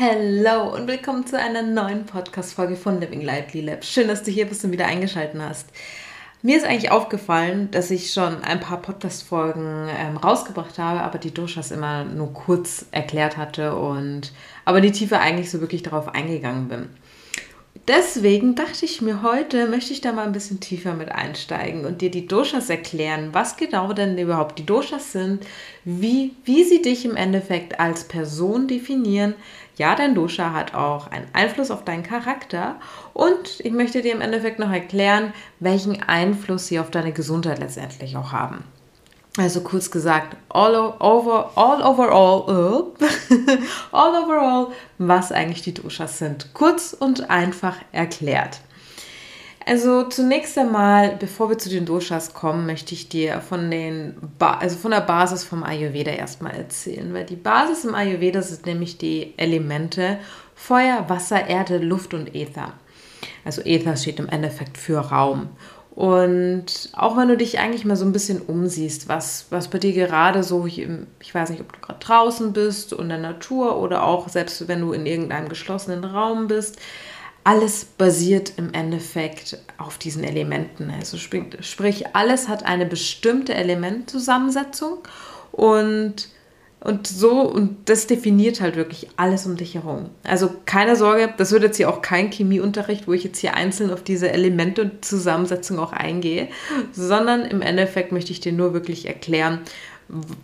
Hallo und willkommen zu einer neuen Podcast-Folge von Living Lightly Lab. Schön, dass du hier bist und wieder eingeschaltet hast. Mir ist eigentlich aufgefallen, dass ich schon ein paar Podcast-Folgen ähm, rausgebracht habe, aber die Doshas immer nur kurz erklärt hatte und aber die Tiefe eigentlich so wirklich darauf eingegangen bin. Deswegen dachte ich mir, heute möchte ich da mal ein bisschen tiefer mit einsteigen und dir die Doshas erklären, was genau denn überhaupt die Doshas sind, wie, wie sie dich im Endeffekt als Person definieren. Ja, dein Dosha hat auch einen Einfluss auf deinen Charakter und ich möchte dir im Endeffekt noch erklären, welchen Einfluss sie auf deine Gesundheit letztendlich auch haben. Also kurz gesagt, all over, all overall, all overall, was eigentlich die Doshas sind. Kurz und einfach erklärt. Also zunächst einmal, bevor wir zu den Doshas kommen, möchte ich dir von den ba also von der Basis vom Ayurveda erstmal erzählen, weil die Basis im Ayurveda sind nämlich die Elemente Feuer, Wasser, Erde, Luft und Äther. Also Äther steht im Endeffekt für Raum. Und auch wenn du dich eigentlich mal so ein bisschen umsiehst, was, was bei dir gerade so, ich, ich weiß nicht, ob du gerade draußen bist und in der Natur oder auch selbst wenn du in irgendeinem geschlossenen Raum bist, alles basiert im Endeffekt auf diesen Elementen. Also sprich, alles hat eine bestimmte Elementzusammensetzung und und so, und das definiert halt wirklich alles um dich herum. Also keine Sorge, das wird jetzt hier auch kein Chemieunterricht, wo ich jetzt hier einzeln auf diese Elemente und Zusammensetzung auch eingehe, sondern im Endeffekt möchte ich dir nur wirklich erklären,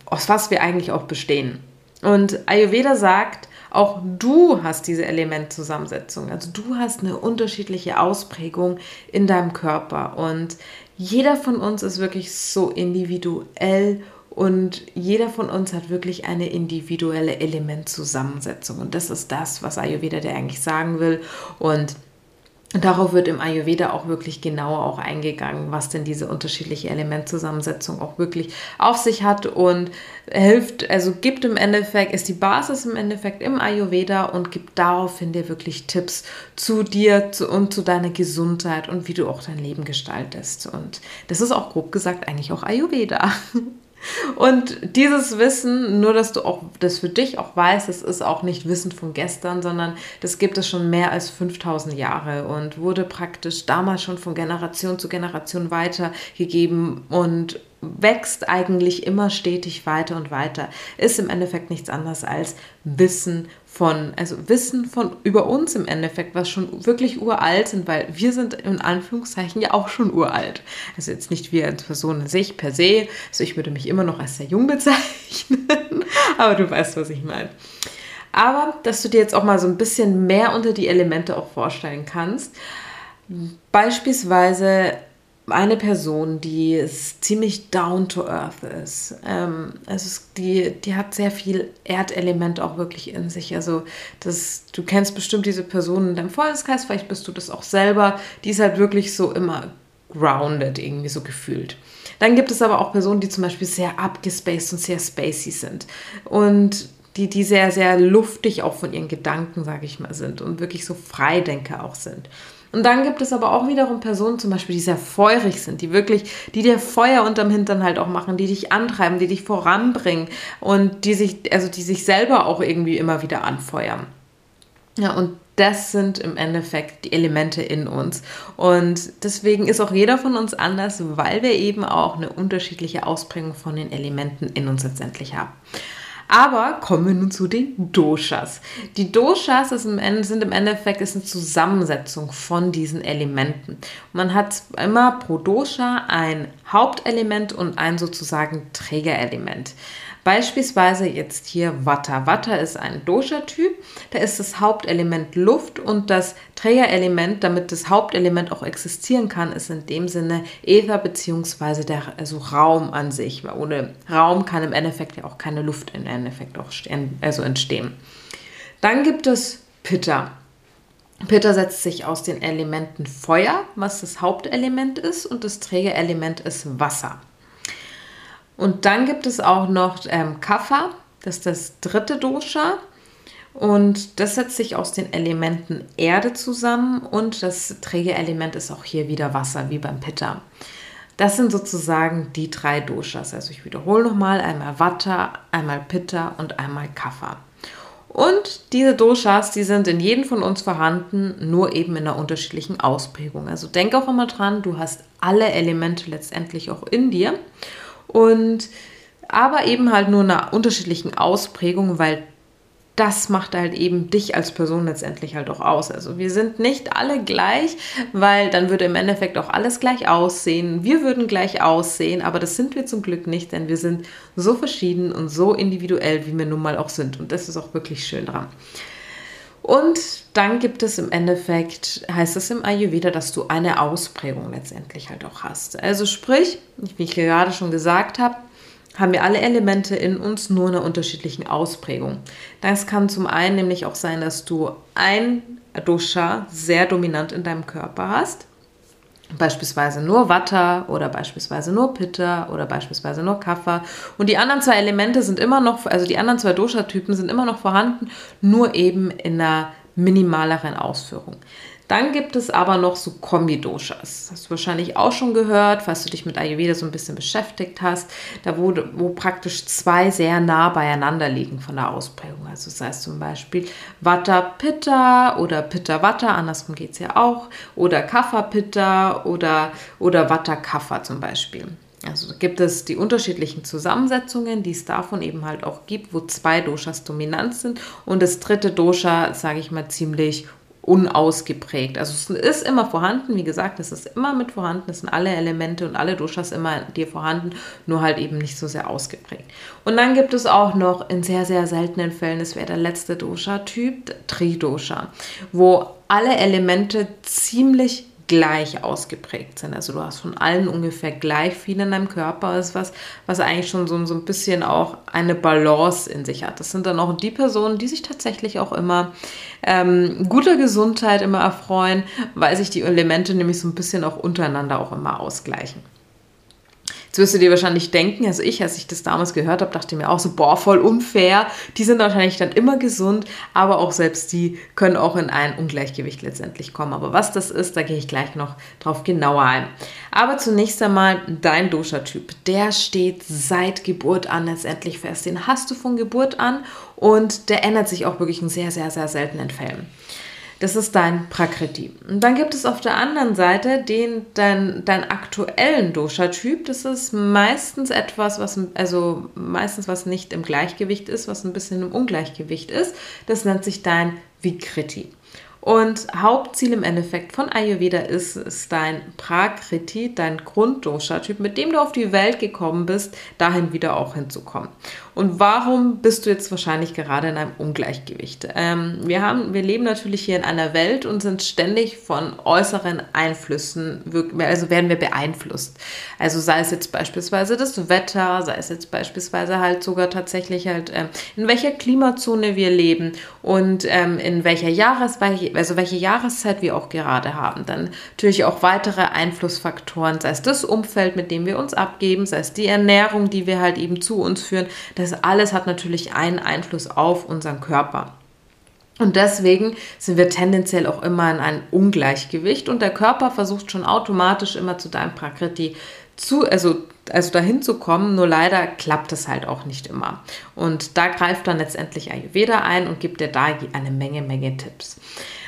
aus was wir eigentlich auch bestehen. Und Ayurveda sagt, auch du hast diese Elementzusammensetzung. Also du hast eine unterschiedliche Ausprägung in deinem Körper. Und jeder von uns ist wirklich so individuell und jeder von uns hat wirklich eine individuelle Elementzusammensetzung. Und das ist das, was Ayurveda dir eigentlich sagen will. Und darauf wird im Ayurveda auch wirklich genauer auch eingegangen, was denn diese unterschiedliche Elementzusammensetzung auch wirklich auf sich hat und hilft, also gibt im Endeffekt, ist die Basis im Endeffekt im Ayurveda und gibt daraufhin dir wirklich Tipps zu dir und zu deiner Gesundheit und wie du auch dein Leben gestaltest. Und das ist auch grob gesagt eigentlich auch Ayurveda. Und dieses Wissen, nur dass du auch das für dich auch weißt, das ist auch nicht Wissen von gestern, sondern das gibt es schon mehr als 5000 Jahre und wurde praktisch damals schon von Generation zu Generation weitergegeben und wächst eigentlich immer stetig weiter und weiter. Ist im Endeffekt nichts anderes als Wissen von, also Wissen von über uns im Endeffekt, was schon wirklich uralt sind, weil wir sind in Anführungszeichen ja auch schon uralt. Also jetzt nicht wir als Person in sich per se, also ich würde mich immer noch als sehr jung bezeichnen, aber du weißt, was ich meine. Aber, dass du dir jetzt auch mal so ein bisschen mehr unter die Elemente auch vorstellen kannst. Beispielsweise eine Person, die ziemlich down to earth ist. Ähm, also die, die hat sehr viel Erdelement auch wirklich in sich. Also das, du kennst bestimmt diese Person in deinem Freundeskreis, vielleicht bist du das auch selber. Die ist halt wirklich so immer grounded irgendwie so gefühlt. Dann gibt es aber auch Personen, die zum Beispiel sehr abgespaced und sehr spacey sind. Und die, die sehr, sehr luftig auch von ihren Gedanken, sage ich mal, sind und wirklich so Freidenker auch sind. Und dann gibt es aber auch wiederum Personen zum Beispiel, die sehr feurig sind, die wirklich, die dir Feuer unterm Hintern halt auch machen, die dich antreiben, die dich voranbringen und die sich, also die sich selber auch irgendwie immer wieder anfeuern. Ja, und das sind im Endeffekt die Elemente in uns. Und deswegen ist auch jeder von uns anders, weil wir eben auch eine unterschiedliche Ausprägung von den Elementen in uns letztendlich haben. Aber kommen wir nun zu den Doshas. Die Doshas im Ende, sind im Endeffekt ist eine Zusammensetzung von diesen Elementen. Man hat immer pro Dosha ein Hauptelement und ein sozusagen Trägerelement. Beispielsweise jetzt hier Vata. Vata ist ein Dosha-Typ. Da ist das Hauptelement Luft und das Trägerelement, damit das Hauptelement auch existieren kann, ist in dem Sinne Äther bzw. der also Raum an sich. Weil ohne Raum kann im Endeffekt ja auch keine Luft im Endeffekt auch also entstehen. Dann gibt es Pitta. Pitta setzt sich aus den Elementen Feuer, was das Hauptelement ist, und das Trägerelement ist Wasser. Und dann gibt es auch noch ähm, Kapha, das ist das dritte Dosha. Und das setzt sich aus den Elementen Erde zusammen und das Trägerelement ist auch hier wieder Wasser, wie beim Pitta. Das sind sozusagen die drei Doshas. Also ich wiederhole nochmal, einmal Vata, einmal Pitta und einmal Kapha. Und diese Doshas, die sind in jedem von uns vorhanden, nur eben in einer unterschiedlichen Ausprägung. Also denk auch immer dran, du hast alle Elemente letztendlich auch in dir. Und aber eben halt nur in einer unterschiedlichen Ausprägung, weil das macht halt eben dich als Person letztendlich halt auch aus. Also wir sind nicht alle gleich, weil dann würde im Endeffekt auch alles gleich aussehen. Wir würden gleich aussehen, aber das sind wir zum Glück nicht, denn wir sind so verschieden und so individuell, wie wir nun mal auch sind. Und das ist auch wirklich schön dran. Und dann gibt es im Endeffekt, heißt es im Ayurveda, dass du eine Ausprägung letztendlich halt auch hast. Also sprich, wie ich gerade schon gesagt habe, haben wir alle Elemente in uns nur in einer unterschiedlichen Ausprägung. Das kann zum einen nämlich auch sein, dass du ein Dosha sehr dominant in deinem Körper hast. Beispielsweise nur Vata oder beispielsweise nur Pitta oder beispielsweise nur Kapha. Und die anderen zwei Elemente sind immer noch, also die anderen zwei Dosha-Typen sind immer noch vorhanden, nur eben in einer minimaleren Ausführung. Dann gibt es aber noch so Kombi-Doshas. Hast du wahrscheinlich auch schon gehört, falls du dich mit Ayurveda so ein bisschen beschäftigt hast, da wo, wo praktisch zwei sehr nah beieinander liegen von der Ausprägung. Also das heißt zum Beispiel Vata Pitta oder Pitta Vata, andersrum geht es ja auch, oder Kapha Pitta oder, oder Vata Kapha zum Beispiel. Also gibt es die unterschiedlichen Zusammensetzungen, die es davon eben halt auch gibt, wo zwei Doshas dominant sind und das dritte Dosha, sage ich mal, ziemlich unausgeprägt. Also es ist immer vorhanden, wie gesagt, es ist immer mit vorhanden, es sind alle Elemente und alle Doshas immer dir vorhanden, nur halt eben nicht so sehr ausgeprägt. Und dann gibt es auch noch in sehr, sehr seltenen Fällen, das wäre der letzte Dosha-Typ, Tridosha, wo alle Elemente ziemlich gleich ausgeprägt sind. Also du hast von allen ungefähr gleich viel in deinem Körper. Das ist was, was eigentlich schon so, so ein bisschen auch eine Balance in sich hat. Das sind dann auch die Personen, die sich tatsächlich auch immer ähm, guter Gesundheit immer erfreuen, weil sich die Elemente nämlich so ein bisschen auch untereinander auch immer ausgleichen. Jetzt wirst du dir wahrscheinlich denken, also ich, als ich das damals gehört habe, dachte mir auch so, boah, voll unfair. Die sind wahrscheinlich dann immer gesund, aber auch selbst die können auch in ein Ungleichgewicht letztendlich kommen. Aber was das ist, da gehe ich gleich noch drauf genauer ein. Aber zunächst einmal dein Dosha-Typ. Der steht seit Geburt an letztendlich fest. Den hast du von Geburt an und der ändert sich auch wirklich in sehr, sehr, sehr seltenen Fällen. Das ist dein Prakriti. Und dann gibt es auf der anderen Seite den, dein, dein aktuellen Dosha-Typ. Das ist meistens etwas, was, also meistens was nicht im Gleichgewicht ist, was ein bisschen im Ungleichgewicht ist. Das nennt sich dein Vikriti. Und Hauptziel im Endeffekt von Ayurveda ist es, dein Prakriti, dein Grunddosha-Typ, mit dem du auf die Welt gekommen bist, dahin wieder auch hinzukommen. Und warum bist du jetzt wahrscheinlich gerade in einem Ungleichgewicht? Ähm, wir, haben, wir leben natürlich hier in einer Welt und sind ständig von äußeren Einflüssen, also werden wir beeinflusst. Also sei es jetzt beispielsweise das Wetter, sei es jetzt beispielsweise halt sogar tatsächlich halt, ähm, in welcher Klimazone wir leben und ähm, in welcher Jahresweise also welche Jahreszeit wir auch gerade haben. Dann natürlich auch weitere Einflussfaktoren, sei es das Umfeld, mit dem wir uns abgeben, sei es die Ernährung, die wir halt eben zu uns führen. Das alles hat natürlich einen Einfluss auf unseren Körper. Und deswegen sind wir tendenziell auch immer in einem Ungleichgewicht und der Körper versucht schon automatisch immer zu deinem Prakriti zu, also, also dahin zu kommen, nur leider klappt es halt auch nicht immer. Und da greift dann letztendlich Ayurveda ein und gibt dir da eine Menge, Menge Tipps.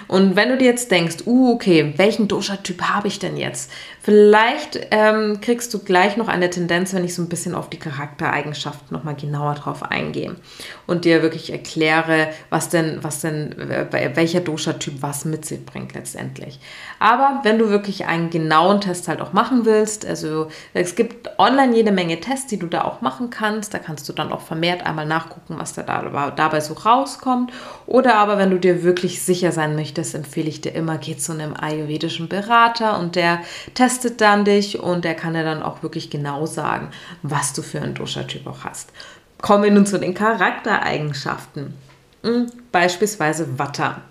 Und wenn du dir jetzt denkst, uh, okay, welchen Dosha-Typ habe ich denn jetzt? Vielleicht ähm, kriegst du gleich noch eine Tendenz, wenn ich so ein bisschen auf die Charaktereigenschaften nochmal genauer drauf eingehe und dir wirklich erkläre, was denn, was denn, äh, welcher Dosha-Typ was mit sich bringt letztendlich. Aber wenn du wirklich einen genauen Test halt auch machen willst, also es gibt online jede Menge Tests, die du da auch machen kannst. Da kannst du dann auch vermehrt einmal nachgucken, was da dabei so rauskommt. Oder aber wenn du dir wirklich sicher sein möchtest, empfehle ich dir immer, geh zu einem ayurvedischen Berater und der testet dann dich und der kann dir dann auch wirklich genau sagen, was du für einen Dosha-Typ auch hast. Kommen wir nun zu den Charaktereigenschaften. Hm, beispielsweise Watter.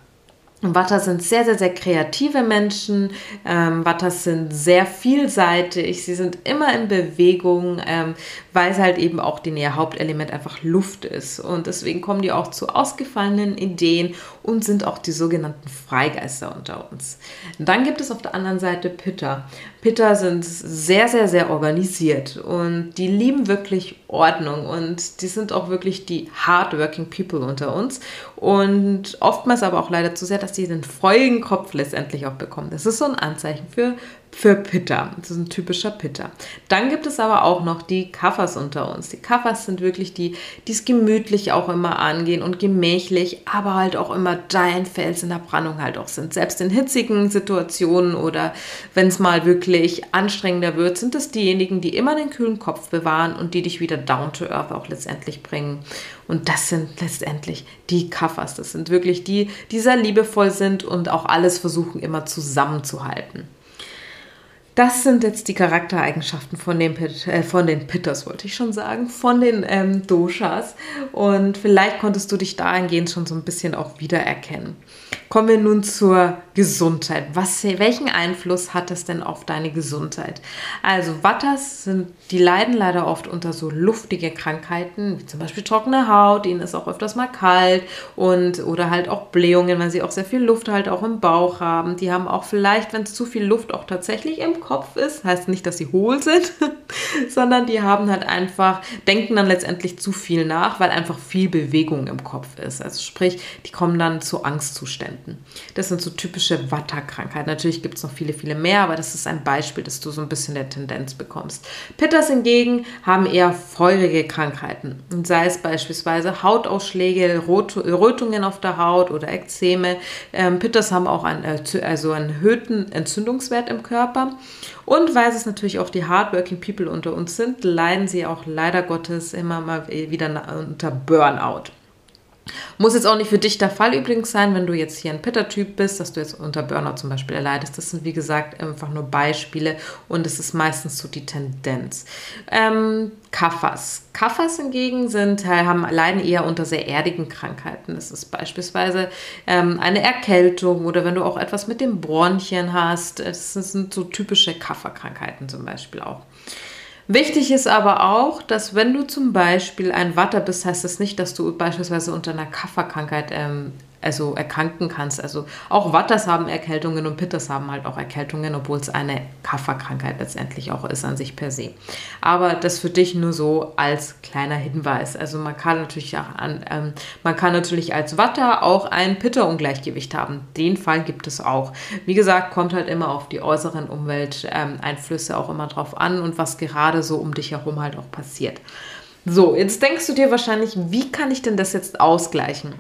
Watter sind sehr, sehr, sehr kreative Menschen. Ähm, Watters sind sehr vielseitig. Sie sind immer in Bewegung, ähm, weil es halt eben auch den ihr Hauptelement einfach Luft ist. Und deswegen kommen die auch zu ausgefallenen Ideen und sind auch die sogenannten Freigeister unter uns. dann gibt es auf der anderen Seite Pitter. Pitter sind sehr, sehr, sehr organisiert und die lieben wirklich Ordnung und die sind auch wirklich die hardworking people unter uns und oftmals aber auch leider zu sehr, dass sie den feurigen Kopf letztendlich auch bekommen. Das ist so ein Anzeichen für für Pitter. Das ist ein typischer Pitter. Dann gibt es aber auch noch die Kaffers unter uns. Die Kaffers sind wirklich die, die es gemütlich auch immer angehen und gemächlich, aber halt auch immer dein Fels in der Brandung halt auch sind. Selbst in hitzigen Situationen oder wenn es mal wirklich anstrengender wird, sind es diejenigen, die immer den kühlen Kopf bewahren und die dich wieder down to earth auch letztendlich bringen. Und das sind letztendlich die Kaffers. Das sind wirklich die, die sehr liebevoll sind und auch alles versuchen immer zusammenzuhalten. Das sind jetzt die Charaktereigenschaften von den, Pit, äh, von den Pitters, wollte ich schon sagen, von den ähm, Doshas. Und vielleicht konntest du dich dahingehend schon so ein bisschen auch wiedererkennen. Kommen wir nun zur Gesundheit. Was, welchen Einfluss hat das denn auf deine Gesundheit? Also Watters sind, die leiden leider oft unter so luftige Krankheiten, wie zum Beispiel trockene Haut, ihnen ist auch öfters mal kalt und oder halt auch Blähungen, weil sie auch sehr viel Luft halt auch im Bauch haben. Die haben auch vielleicht, wenn es zu viel Luft auch tatsächlich im Kopf ist, heißt nicht, dass sie hohl sind, sondern die haben halt einfach, denken dann letztendlich zu viel nach, weil einfach viel Bewegung im Kopf ist. Also sprich, die kommen dann zu Angstzuständen. Das sind so typische typische Watterkrankheit. Natürlich gibt es noch viele, viele mehr, aber das ist ein Beispiel, dass du so ein bisschen der Tendenz bekommst. Pitters hingegen haben eher feurige Krankheiten. Und sei es beispielsweise Hautausschläge, Rötungen auf der Haut oder Ekzeme. Ähm, Pitters haben auch einen, also einen erhöhten Entzündungswert im Körper. Und weil es natürlich auch die hardworking People unter uns sind, leiden sie auch leider Gottes immer mal wieder unter Burnout. Muss jetzt auch nicht für dich der Fall übrigens sein, wenn du jetzt hier ein Pitter-Typ bist, dass du jetzt unter Burnout zum Beispiel erleidest. Das sind, wie gesagt, einfach nur Beispiele und es ist meistens so die Tendenz. Ähm, Kaffers. Kaffers hingegen sind, äh, haben, leiden eher unter sehr erdigen Krankheiten. Das ist beispielsweise ähm, eine Erkältung oder wenn du auch etwas mit dem Bronchien hast. Das sind so typische Kafferkrankheiten zum Beispiel auch. Wichtig ist aber auch, dass wenn du zum Beispiel ein Watter bist, heißt das nicht, dass du beispielsweise unter einer Kafferkrankheit ähm, also erkranken kannst. Also auch Watters haben Erkältungen und Pitters haben halt auch Erkältungen, obwohl es eine Kafferkrankheit letztendlich auch ist an sich per se. Aber das für dich nur so als kleiner Hinweis. Also man kann natürlich auch an, ähm, man kann natürlich als Watter auch ein Pitter-Ungleichgewicht haben. Den Fall gibt es auch. Wie gesagt, kommt halt immer auf die äußeren Umwelteinflüsse ähm, auch immer drauf an und was gerade so um dich herum halt auch passiert. So, jetzt denkst du dir wahrscheinlich, wie kann ich denn das jetzt ausgleichen?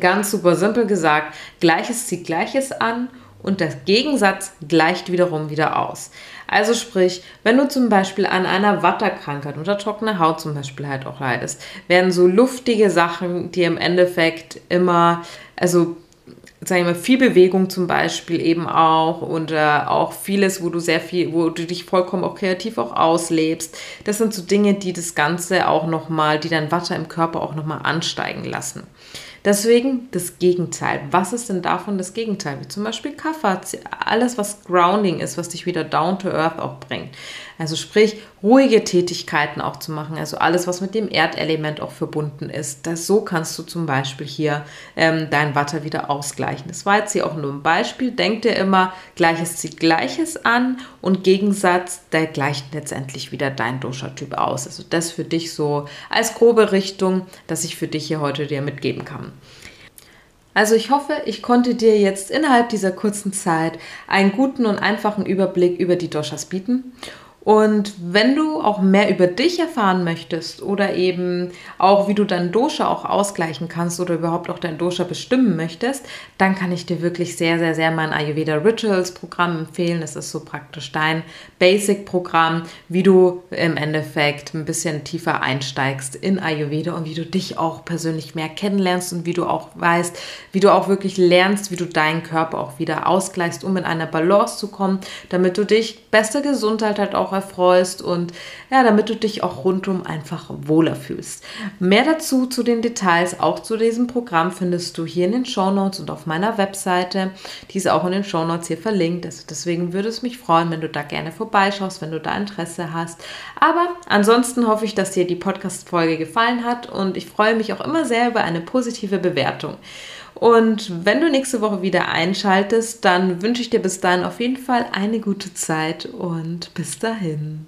Ganz super simpel gesagt, Gleiches zieht Gleiches an und der Gegensatz gleicht wiederum wieder aus. Also sprich, wenn du zum Beispiel an einer Watterkrankheit oder trockener Haut zum Beispiel halt auch leidest, werden so luftige Sachen, die im Endeffekt immer, also sagen wir mal, viel Bewegung zum Beispiel eben auch und äh, auch vieles, wo du sehr viel, wo du dich vollkommen auch kreativ auch auslebst. Das sind so Dinge, die das Ganze auch nochmal, die dein Watter im Körper auch nochmal ansteigen lassen. Deswegen das Gegenteil. Was ist denn davon das Gegenteil? Wie zum Beispiel Kaffer, alles was Grounding ist, was dich wieder down to earth auch bringt. Also sprich, ruhige Tätigkeiten auch zu machen, also alles, was mit dem Erdelement auch verbunden ist. Das, so kannst du zum Beispiel hier ähm, dein Watter wieder ausgleichen. Das war jetzt hier auch nur ein Beispiel. Denk dir immer, Gleiches zieht Gleiches an und Gegensatz, der gleicht letztendlich wieder dein Dosha-Typ aus. Also das für dich so als grobe Richtung, dass ich für dich hier heute dir mitgeben kann. Also ich hoffe, ich konnte dir jetzt innerhalb dieser kurzen Zeit einen guten und einfachen Überblick über die Doshas bieten und wenn du auch mehr über dich erfahren möchtest oder eben auch, wie du dein Dosha auch ausgleichen kannst oder überhaupt auch dein Dosha bestimmen möchtest, dann kann ich dir wirklich sehr, sehr, sehr mein Ayurveda Rituals Programm empfehlen. Das ist so praktisch dein Basic-Programm, wie du im Endeffekt ein bisschen tiefer einsteigst in Ayurveda und wie du dich auch persönlich mehr kennenlernst und wie du auch weißt, wie du auch wirklich lernst, wie du deinen Körper auch wieder ausgleichst, um in eine Balance zu kommen, damit du dich beste Gesundheit halt auch erfreust und ja, damit du dich auch rundum einfach wohler fühlst. Mehr dazu zu den Details, auch zu diesem Programm findest du hier in den Show Notes und auf meiner Webseite. Die ist auch in den Show Notes hier verlinkt. Also deswegen würde es mich freuen, wenn du da gerne vorbeischaust, wenn du da Interesse hast. Aber ansonsten hoffe ich, dass dir die Podcast-Folge gefallen hat und ich freue mich auch immer sehr über eine positive Bewertung. Und wenn du nächste Woche wieder einschaltest, dann wünsche ich dir bis dahin auf jeden Fall eine gute Zeit und bis dahin.